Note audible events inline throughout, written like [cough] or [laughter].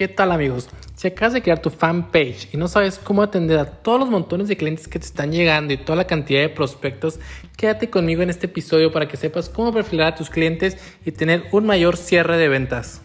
¿Qué tal amigos? Si acabas de crear tu fanpage y no sabes cómo atender a todos los montones de clientes que te están llegando y toda la cantidad de prospectos, quédate conmigo en este episodio para que sepas cómo perfilar a tus clientes y tener un mayor cierre de ventas.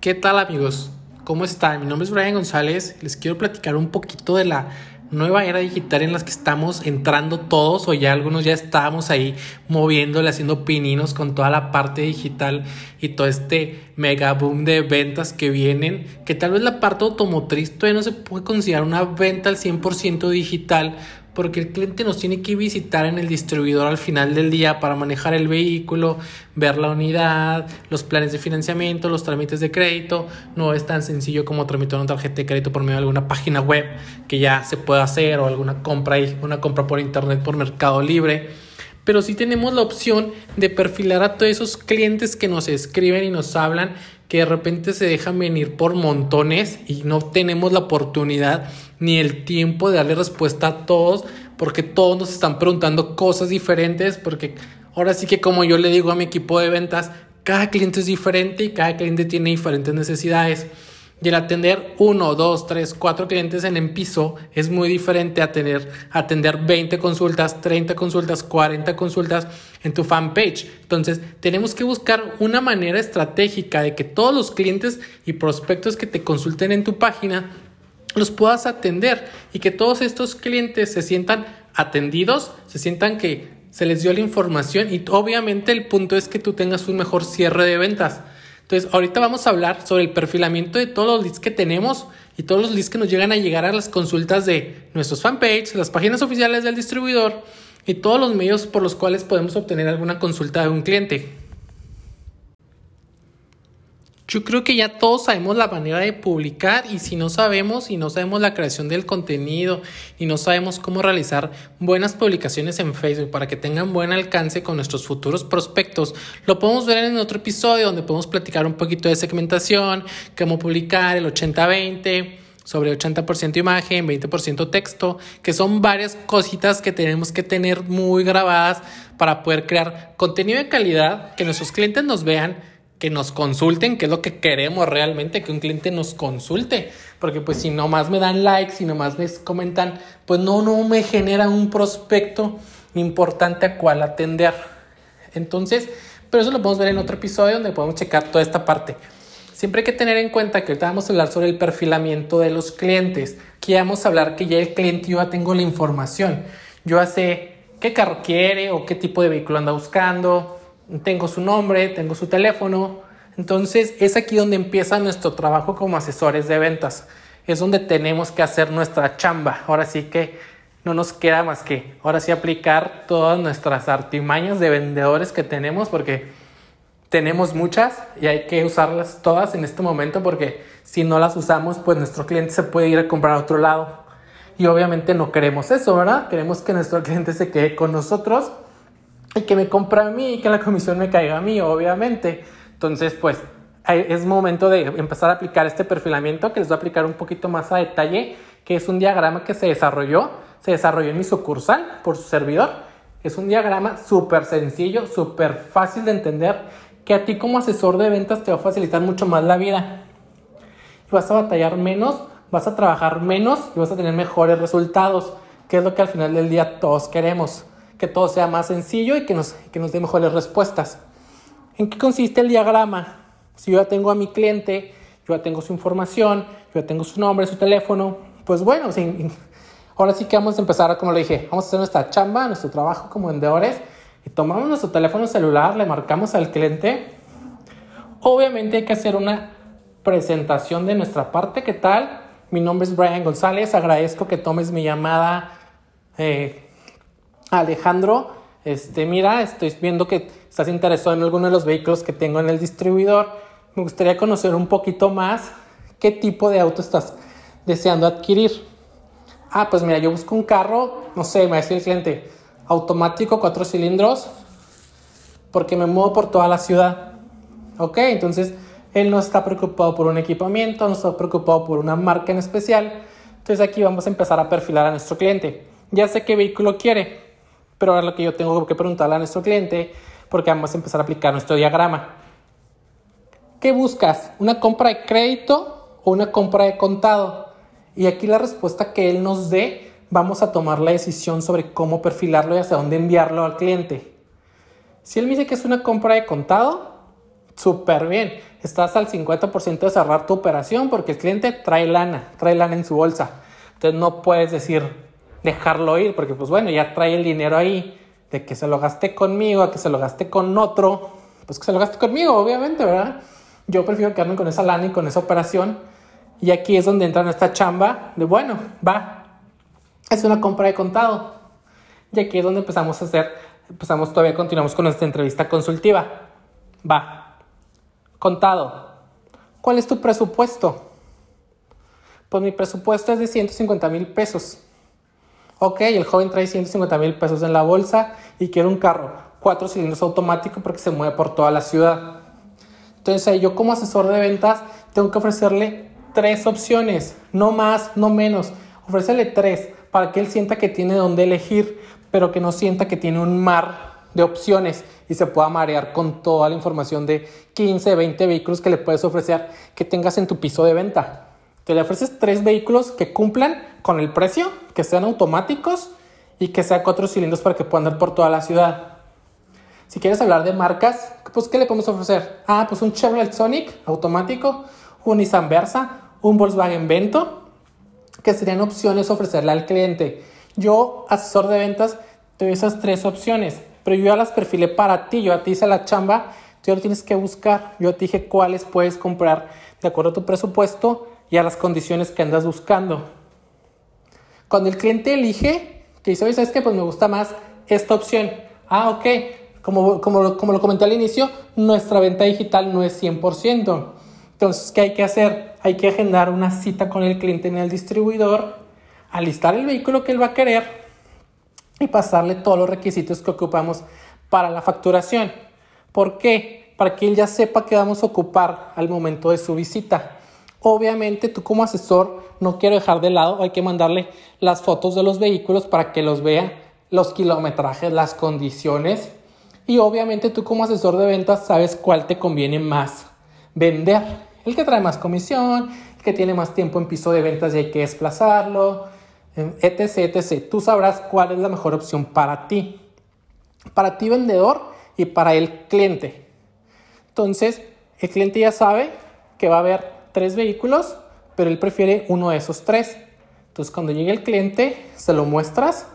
¿Qué tal amigos? ¿Cómo están? Mi nombre es Brian González. Les quiero platicar un poquito de la nueva era digital en la que estamos entrando todos o ya algunos ya estábamos ahí moviéndole, haciendo pininos con toda la parte digital y todo este mega boom de ventas que vienen, que tal vez la parte automotriz todavía no se puede considerar una venta al 100% digital, porque el cliente nos tiene que visitar en el distribuidor al final del día para manejar el vehículo, ver la unidad, los planes de financiamiento, los trámites de crédito. No es tan sencillo como tramitar una tarjeta de crédito por medio de alguna página web que ya se puede hacer o alguna compra, una compra por internet por Mercado Libre pero sí tenemos la opción de perfilar a todos esos clientes que nos escriben y nos hablan, que de repente se dejan venir por montones y no tenemos la oportunidad ni el tiempo de darle respuesta a todos, porque todos nos están preguntando cosas diferentes, porque ahora sí que como yo le digo a mi equipo de ventas, cada cliente es diferente y cada cliente tiene diferentes necesidades. Y el atender uno, dos, tres, cuatro clientes en el piso es muy diferente a tener, atender 20 consultas, 30 consultas, 40 consultas en tu fanpage. Entonces, tenemos que buscar una manera estratégica de que todos los clientes y prospectos que te consulten en tu página los puedas atender y que todos estos clientes se sientan atendidos, se sientan que se les dio la información y obviamente el punto es que tú tengas un mejor cierre de ventas. Entonces, ahorita vamos a hablar sobre el perfilamiento de todos los leads que tenemos y todos los leads que nos llegan a llegar a las consultas de nuestros fanpages, las páginas oficiales del distribuidor y todos los medios por los cuales podemos obtener alguna consulta de un cliente. Yo creo que ya todos sabemos la manera de publicar y si no sabemos y no sabemos la creación del contenido y no sabemos cómo realizar buenas publicaciones en Facebook para que tengan buen alcance con nuestros futuros prospectos, lo podemos ver en otro episodio donde podemos platicar un poquito de segmentación, cómo publicar el 80-20 sobre 80% imagen, 20% texto, que son varias cositas que tenemos que tener muy grabadas para poder crear contenido de calidad, que nuestros clientes nos vean que nos consulten, que es lo que queremos realmente, que un cliente nos consulte. Porque pues si nomás me dan likes, si nomás me comentan, pues no, no me genera un prospecto importante a cual atender. Entonces, pero eso lo podemos ver en otro episodio donde podemos checar toda esta parte. Siempre hay que tener en cuenta que ahorita vamos a hablar sobre el perfilamiento de los clientes. Vamos a hablar que ya el cliente ya tengo la información. Yo ya sé qué carro quiere o qué tipo de vehículo anda buscando, tengo su nombre, tengo su teléfono. Entonces es aquí donde empieza nuestro trabajo como asesores de ventas. Es donde tenemos que hacer nuestra chamba. Ahora sí que no nos queda más que ahora sí aplicar todas nuestras artimañas de vendedores que tenemos porque tenemos muchas y hay que usarlas todas en este momento porque si no las usamos pues nuestro cliente se puede ir a comprar a otro lado. Y obviamente no queremos eso, ¿verdad? Queremos que nuestro cliente se quede con nosotros y que me compra a mí y que la comisión me caiga a mí, obviamente. Entonces, pues es momento de empezar a aplicar este perfilamiento que les voy a aplicar un poquito más a detalle, que es un diagrama que se desarrolló, se desarrolló en mi sucursal por su servidor. Es un diagrama súper sencillo, súper fácil de entender, que a ti como asesor de ventas te va a facilitar mucho más la vida. Vas a batallar menos, vas a trabajar menos y vas a tener mejores resultados, que es lo que al final del día todos queremos que todo sea más sencillo y que nos, que nos dé mejores respuestas. ¿En qué consiste el diagrama? Si yo ya tengo a mi cliente, yo ya tengo su información, yo ya tengo su nombre, su teléfono, pues bueno, ahora sí que vamos a empezar, como le dije, vamos a hacer nuestra chamba, nuestro trabajo como vendedores y tomamos nuestro teléfono celular, le marcamos al cliente. Obviamente hay que hacer una presentación de nuestra parte, ¿qué tal? Mi nombre es Brian González, agradezco que tomes mi llamada. Eh, Alejandro, este, mira, estoy viendo que estás interesado en alguno de los vehículos que tengo en el distribuidor. Me gustaría conocer un poquito más qué tipo de auto estás deseando adquirir. Ah, pues mira, yo busco un carro, no sé, me va a decir el cliente, automático, cuatro cilindros, porque me muevo por toda la ciudad. Ok, entonces él no está preocupado por un equipamiento, no está preocupado por una marca en especial. Entonces aquí vamos a empezar a perfilar a nuestro cliente. Ya sé qué vehículo quiere, pero ahora lo que yo tengo que preguntarle a nuestro cliente, porque vamos a empezar a aplicar nuestro diagrama. ¿Qué buscas? ¿Una compra de crédito o una compra de contado? Y aquí la respuesta que él nos dé, vamos a tomar la decisión sobre cómo perfilarlo y hacia dónde enviarlo al cliente. Si él me dice que es una compra de contado, súper bien. Estás al 50% de cerrar tu operación porque el cliente trae lana, trae lana en su bolsa. Entonces no puedes decir dejarlo ir porque pues bueno, ya trae el dinero ahí. De que se lo gaste conmigo, a que se lo gaste con otro, pues que se lo gaste conmigo, obviamente, ¿verdad? Yo prefiero quedarme con esa lana y con esa operación. Y aquí es donde entra nuestra chamba de, bueno, va, es una compra de contado. Y aquí es donde empezamos a hacer, empezamos todavía, continuamos con nuestra entrevista consultiva. Va, contado. ¿Cuál es tu presupuesto? Pues mi presupuesto es de 150 mil pesos. Ok, el joven trae 150 mil pesos en la bolsa y quiere un carro, cuatro cilindros automático porque se mueve por toda la ciudad. Entonces yo como asesor de ventas tengo que ofrecerle tres opciones, no más, no menos. Ofrecerle tres para que él sienta que tiene donde elegir, pero que no sienta que tiene un mar de opciones y se pueda marear con toda la información de 15, 20 vehículos que le puedes ofrecer que tengas en tu piso de venta. Te le ofreces tres vehículos que cumplan con el precio, que sean automáticos y que sean cuatro cilindros para que puedan andar por toda la ciudad. Si quieres hablar de marcas, pues ¿qué le podemos ofrecer? Ah, pues un Chevrolet Sonic automático, un Nissan Versa, un Volkswagen Vento, que serían opciones ofrecerle al cliente. Yo, asesor de ventas, te doy esas tres opciones, pero yo ya las perfilé para ti, yo a ti hice la chamba, tú lo tienes que buscar, yo te dije cuáles puedes comprar de acuerdo a tu presupuesto y a las condiciones que andas buscando. Cuando el cliente elige, que dice, oye, ¿sabes qué? Pues me gusta más esta opción. Ah, ok. Como, como, como lo comenté al inicio, nuestra venta digital no es 100%. Entonces, ¿qué hay que hacer? Hay que agendar una cita con el cliente en el distribuidor, alistar el vehículo que él va a querer y pasarle todos los requisitos que ocupamos para la facturación. ¿Por qué? Para que él ya sepa qué vamos a ocupar al momento de su visita. Obviamente tú como asesor no quiero dejar de lado, hay que mandarle las fotos de los vehículos para que los vea, los kilometrajes, las condiciones. Y obviamente tú como asesor de ventas sabes cuál te conviene más vender. El que trae más comisión, el que tiene más tiempo en piso de ventas y hay que desplazarlo, etc, etc. Tú sabrás cuál es la mejor opción para ti. Para ti vendedor y para el cliente. Entonces, el cliente ya sabe que va a haber tres vehículos, pero él prefiere uno de esos tres. Entonces cuando llegue el cliente, se lo muestras,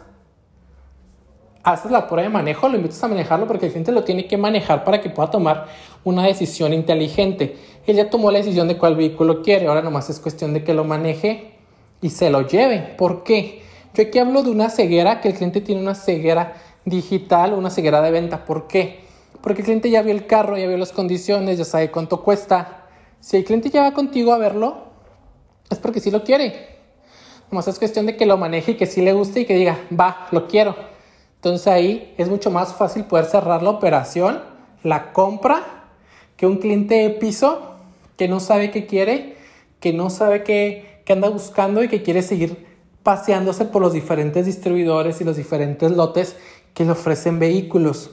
haces la prueba de manejo, lo invitas a manejarlo porque el cliente lo tiene que manejar para que pueda tomar una decisión inteligente. Él ya tomó la decisión de cuál vehículo quiere, ahora nomás es cuestión de que lo maneje y se lo lleve. ¿Por qué? Yo aquí hablo de una ceguera, que el cliente tiene una ceguera digital, una ceguera de venta. ¿Por qué? Porque el cliente ya vio el carro, ya vio las condiciones, ya sabe cuánto cuesta, si el cliente ya va contigo a verlo, es porque sí lo quiere. Nomás es cuestión de que lo maneje y que sí le guste y que diga, va, lo quiero. Entonces ahí es mucho más fácil poder cerrar la operación, la compra, que un cliente de piso que no sabe qué quiere, que no sabe qué, qué anda buscando y que quiere seguir paseándose por los diferentes distribuidores y los diferentes lotes que le ofrecen vehículos.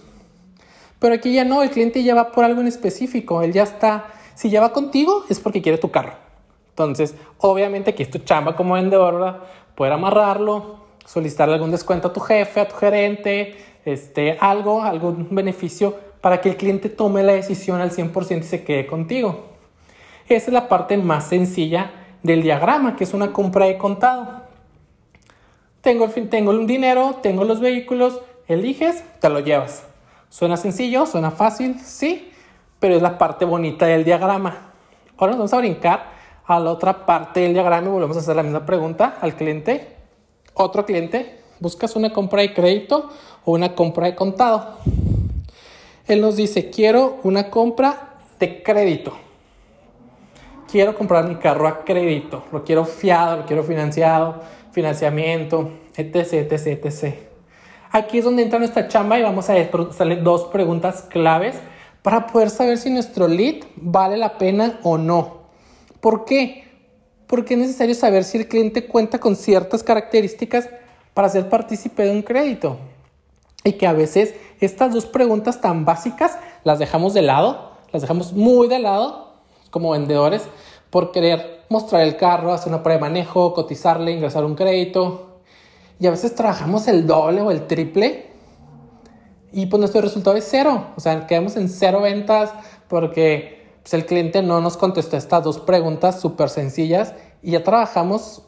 Pero aquí ya no, el cliente ya va por algo en específico, él ya está si ya va contigo es porque quiere tu carro. Entonces, obviamente aquí es tu chamba como vendedor, poder amarrarlo, solicitarle algún descuento a tu jefe, a tu gerente, este, algo, algún beneficio para que el cliente tome la decisión al 100% y se quede contigo. Esa es la parte más sencilla del diagrama, que es una compra de contado. Tengo, tengo un dinero, tengo los vehículos, eliges, te lo llevas. Suena sencillo, suena fácil, sí, pero es la parte bonita del diagrama. Ahora nos vamos a brincar a la otra parte del diagrama y volvemos a hacer la misma pregunta al cliente. Otro cliente, ¿buscas una compra de crédito o una compra de contado? Él nos dice, quiero una compra de crédito. Quiero comprar mi carro a crédito. Lo quiero fiado, lo quiero financiado, financiamiento, etc, etc, etc. Aquí es donde entra nuestra chamba y vamos a hacerle dos preguntas claves para poder saber si nuestro lead vale la pena o no. ¿Por qué? Porque es necesario saber si el cliente cuenta con ciertas características para ser partícipe de un crédito. y que a veces estas dos preguntas tan básicas las dejamos de lado, las dejamos muy de lado como vendedores por querer mostrar el carro, hacer una prueba de manejo, cotizarle, ingresar un crédito. Y a veces trabajamos el doble o el triple y pues nuestro resultado es cero. O sea, quedamos en cero ventas porque pues, el cliente no nos contestó estas dos preguntas súper sencillas y ya trabajamos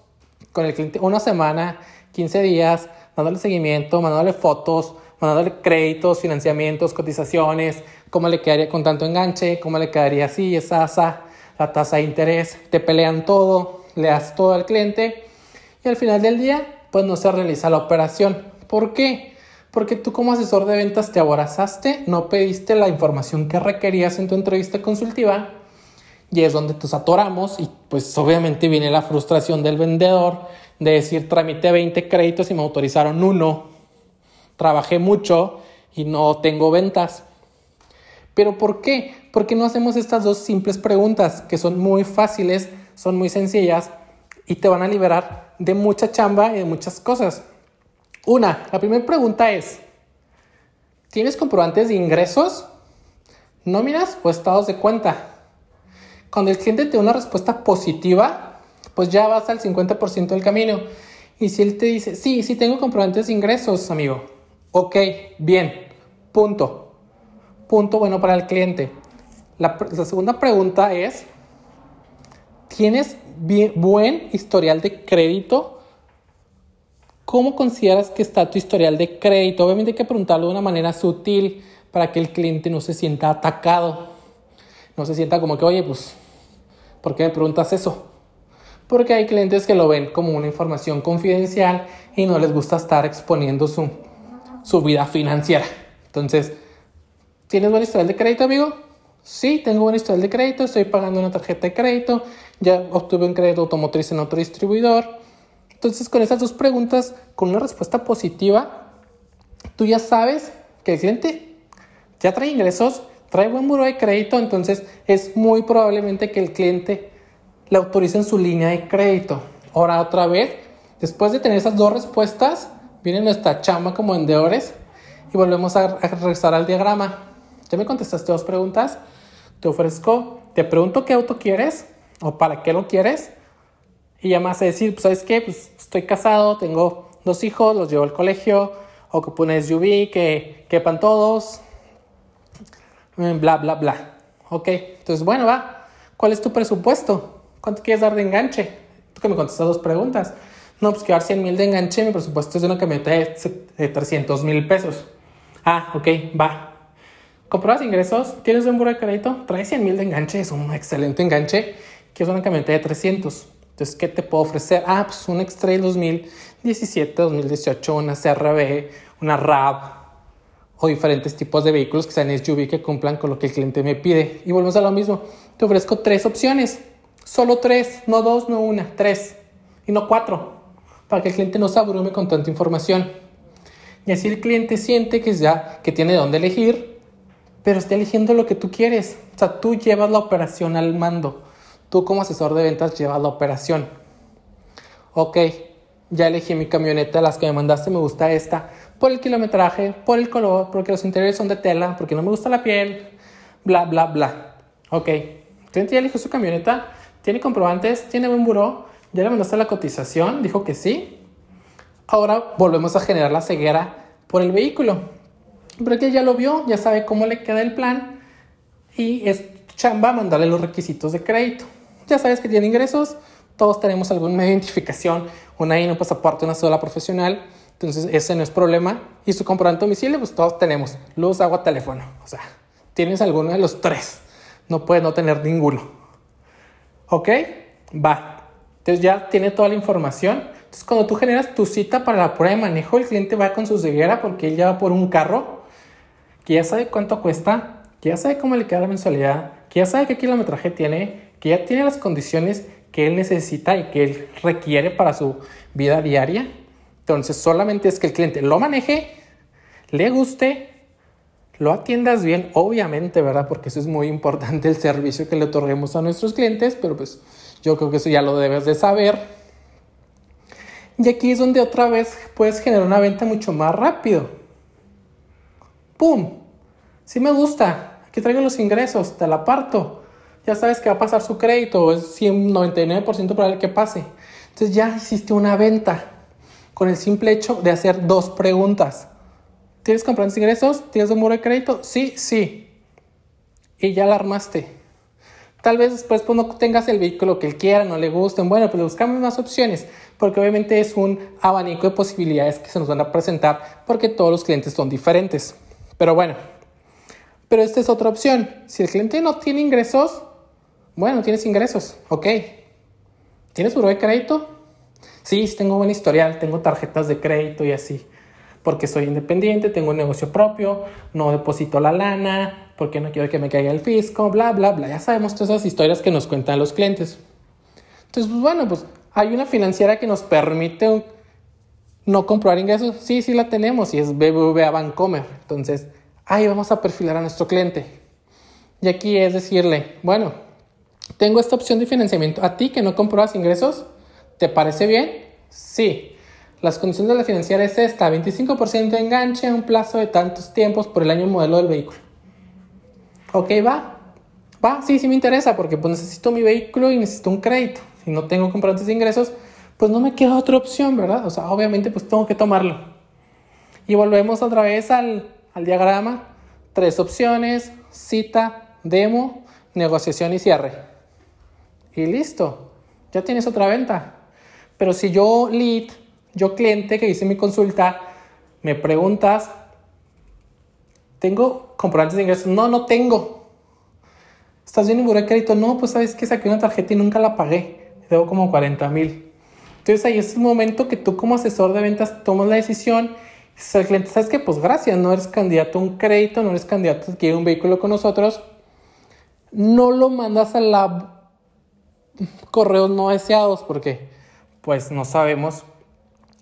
con el cliente una semana, 15 días, dándole seguimiento, mandándole fotos, mandándole créditos, financiamientos, cotizaciones, cómo le quedaría con tanto enganche, cómo le quedaría así, esa, esa, la tasa de interés, te pelean todo, le das todo al cliente y al final del día pues no se realiza la operación. ¿Por qué? Porque tú como asesor de ventas te aborazaste, no pediste la información que requerías en tu entrevista consultiva y es donde nos atoramos y pues obviamente viene la frustración del vendedor de decir tramité 20 créditos y me autorizaron uno trabajé mucho y no tengo ventas. ¿Pero por qué? Porque no hacemos estas dos simples preguntas que son muy fáciles, son muy sencillas y te van a liberar de mucha chamba y de muchas cosas. Una, la primera pregunta es, ¿tienes comprobantes de ingresos, nóminas o estados de cuenta? Cuando el cliente te da una respuesta positiva, pues ya vas al 50% del camino. Y si él te dice, sí, sí tengo comprobantes de ingresos, amigo, Ok, bien, punto. Punto bueno para el cliente. La, segunda pregunta es, ¿tienes buen historial de crédito? ¿Cómo consideras que está tu historial de crédito? Obviamente hay que preguntarlo de una manera sutil para que el cliente no se sienta atacado. No se sienta como que, oye, pues, ¿por qué me preguntas eso? Porque hay clientes que lo ven como una información confidencial y no les gusta estar exponiendo su, su vida financiera. Entonces, ¿tienes buen historial de crédito, amigo? Sí, tengo buen historial de crédito, estoy pagando una tarjeta de crédito, ya obtuve un crédito automotriz en otro distribuidor. Entonces, con esas dos preguntas, con una respuesta positiva, tú ya sabes que el cliente ya trae ingresos, trae buen muro de crédito, entonces es muy probablemente que el cliente le autorice en su línea de crédito. Ahora, otra vez, después de tener esas dos respuestas, viene nuestra chamba como vendedores y volvemos a, regresar al diagrama. Ya me contestaste dos preguntas. Te ofrezco, te pregunto qué auto quieres o para qué lo quieres. Y ya más a decir, pues, ¿sabes qué? Pues estoy casado, tengo dos hijos, los llevo al colegio, ocupo una SUV que quepan todos, mm, bla, bla, bla. Ok, entonces, bueno, va. ¿Cuál es tu presupuesto? ¿Cuánto quieres dar de enganche? Tú que me contestas dos preguntas. No, pues que dar 100 mil de enganche, mi presupuesto es de una camioneta de 300 mil pesos. Ah, ok, va. ¿Compruebas ingresos? ¿Tienes un buro de crédito? Trae 100 mil de enganche, es un excelente enganche, que una camioneta de 300. Entonces, ¿qué te puedo ofrecer? Ah, pues un X-Trail 2017, 2018, una CRV, una RAV o diferentes tipos de vehículos que sean SUV que cumplan con lo que el cliente me pide. Y volvemos a lo mismo. Te ofrezco tres opciones. Solo tres, no dos, no una, tres. Y no cuatro para que el cliente no se abrume con tanta información. Y así el cliente siente que ya que tiene dónde elegir, pero está eligiendo lo que tú quieres. O sea, tú llevas la operación al mando. Tú como asesor de ventas llevas la operación. Ok, ya elegí mi camioneta, las que me mandaste me gusta esta, por el kilometraje, por el color, porque los interiores son de tela, porque no me gusta la piel, bla, bla, bla. Ok, cliente ya eligió su camioneta, tiene comprobantes, tiene buen buró, ya le mandaste la cotización, dijo que sí. Ahora volvemos a generar la ceguera por el vehículo. Pero que ya lo vio, ya sabe cómo le queda el plan y es chamba mandarle los requisitos de crédito. Ya sabes que tiene ingresos, todos tenemos de [laughs] identificación, una INE, un pasaporte, una sola profesional, entonces ese no es problema. Y su comprobante domicilio, pues todos tenemos luz, agua, teléfono. O sea, tienes alguno de los tres, no puedes no tener ninguno. ¿Ok? Va. Entonces ya tiene toda la información. Entonces cuando tú generas tu cita para la prueba de manejo, el cliente va con su ceguera porque él ya va por un carro que ya sabe cuánto cuesta, que ya sabe cómo le queda la mensualidad, que ya sabe qué kilometraje tiene, que ya tiene las condiciones que él necesita y que él requiere para su vida diaria. Entonces solamente es que el cliente lo maneje, le guste, lo atiendas bien, obviamente, ¿verdad? Porque eso es muy importante el servicio que le otorguemos a nuestros clientes, pero pues yo creo que eso ya lo debes de saber. Y aquí es donde otra vez puedes generar una venta mucho más rápido. ¡pum! Sí me gusta, aquí traigo los ingresos, te la parto. Ya sabes que va a pasar su crédito, es 99% probable que pase. Entonces ya hiciste una venta con el simple hecho de hacer dos preguntas. ¿Tienes comprantes ingresos? ¿Tienes un muro de crédito? Sí, sí. Y ya la armaste. Tal vez después pues, no tengas el vehículo que él quiera, no le gusten. Bueno, pues buscamos más opciones, porque obviamente es un abanico de posibilidades que se nos van a presentar, porque todos los clientes son diferentes. Pero bueno, pero esta es otra opción. Si el cliente no tiene ingresos, bueno, tienes ingresos, ok. ¿Tienes buro de crédito? Sí, tengo buen historial, tengo tarjetas de crédito y así. Porque soy independiente, tengo un negocio propio, no deposito la lana, porque no quiero que me caiga el fisco, bla, bla, bla. Ya sabemos todas esas historias que nos cuentan los clientes. Entonces, pues bueno, pues hay una financiera que nos permite no comprar ingresos. Sí, sí la tenemos y es BBVA Bancomer. Entonces, ahí vamos a perfilar a nuestro cliente. Y aquí es decirle, bueno, tengo esta opción de financiamiento. A ti que no compras ingresos, ¿te parece bien? Sí. Las condiciones de la financiera es esta, 25% de enganche a un plazo de tantos tiempos por el año modelo del vehículo. Ok, va. Va, sí, sí me interesa porque pues necesito mi vehículo y necesito un crédito. Si no tengo comprantes de ingresos, pues no me queda otra opción, ¿verdad? O sea, obviamente pues tengo que tomarlo. Y volvemos otra vez al, al diagrama. Tres opciones, cita, demo, negociación y cierre. Y listo, ya tienes otra venta. Pero si yo lead, yo cliente que hice mi consulta, me preguntas, ¿tengo comprobantes de ingresos? No, no tengo. ¿Estás bien en buró de crédito? No, pues sabes que saqué una tarjeta y nunca la pagué. Debo como 40 mil. Entonces ahí es el momento que tú como asesor de ventas tomas la decisión. Si el cliente, sabes que pues gracias, no eres candidato a un crédito, no eres candidato a adquirir un vehículo con nosotros. No lo mandas a la correos no deseados porque pues no sabemos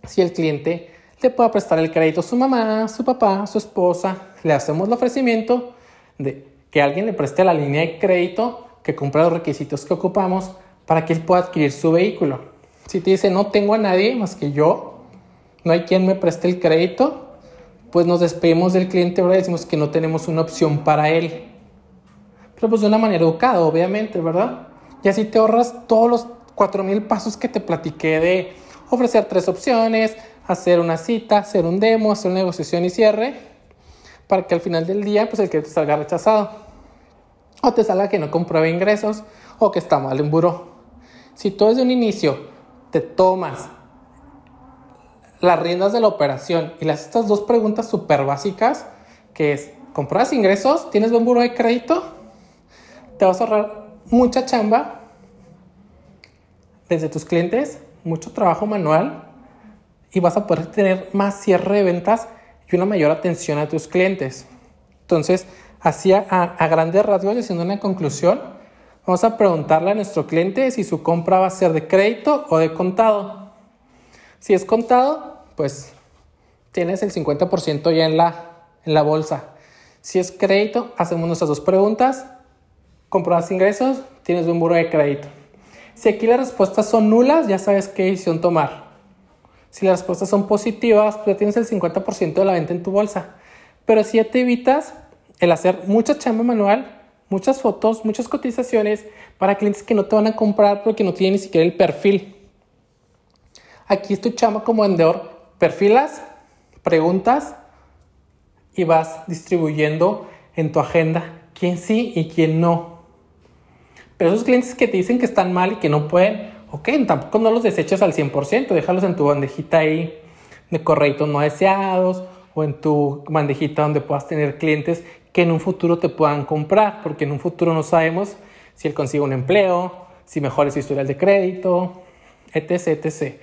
si el cliente le pueda prestar el crédito a su mamá, su papá, su esposa. Le hacemos el ofrecimiento de que alguien le preste la línea de crédito que cumpla los requisitos que ocupamos para que él pueda adquirir su vehículo. Si te dice no tengo a nadie más que yo, no hay quien me preste el crédito, pues nos despedimos del cliente, ¿verdad? Decimos que no tenemos una opción para él. Pero pues de una manera educada, obviamente, ¿verdad? Y así te ahorras todos los 4.000 pasos que te platiqué de ofrecer tres opciones, hacer una cita, hacer un demo, hacer una negociación y cierre, para que al final del día pues el que te salga rechazado. O te salga que no compruebe ingresos o que está mal en buró. Si tú desde un inicio te tomas las riendas de la operación y las estas dos preguntas súper básicas, que es, ¿compruebas ingresos? ¿Tienes buen buro de crédito? Te vas a ahorrar mucha chamba desde tus clientes, mucho trabajo manual y vas a poder tener más cierre de ventas y una mayor atención a tus clientes. Entonces, así a, grandes rasgos, haciendo una conclusión, vamos a preguntarle a nuestro cliente si su compra va a ser de crédito o de contado. Si es contado, pues tienes el 50% ya en la, en la bolsa. Si es crédito, hacemos nuestras dos preguntas. ¿Compras ingresos? Tienes un buro de crédito. Si aquí las respuestas son nulas, ya sabes qué decisión tomar. Si las respuestas son positivas, pues ya tienes el 50% de la venta en tu bolsa. Pero si ya te evitas el hacer mucha chamba manual, muchas fotos, muchas cotizaciones para clientes que no te van a comprar porque no tienen ni siquiera el perfil. Aquí es tu chamba como vendedor. Perfilas, preguntas y vas distribuyendo en tu agenda quién sí y quién no. Pero esos clientes que te dicen que están mal y que no pueden, ok, tampoco no los deseches al 100%, déjalos en tu bandejita ahí de correitos no deseados o en tu bandejita donde puedas tener clientes que en un futuro te puedan comprar, porque en un futuro no sabemos si él consigue un empleo, si mejora su historial de crédito, etc, etc.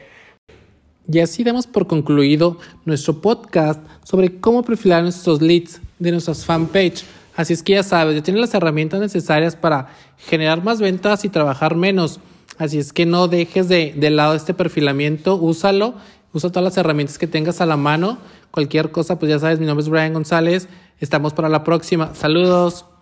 Y así damos por concluido nuestro podcast sobre cómo perfilar nuestros leads de nuestras fanpage. Así es que ya sabes, ya tienes las herramientas necesarias para generar más ventas y trabajar menos. Así es que no dejes de, de lado este perfilamiento, úsalo, usa todas las herramientas que tengas a la mano. Cualquier cosa, pues ya sabes, mi nombre es Brian González. Estamos para la próxima. Saludos.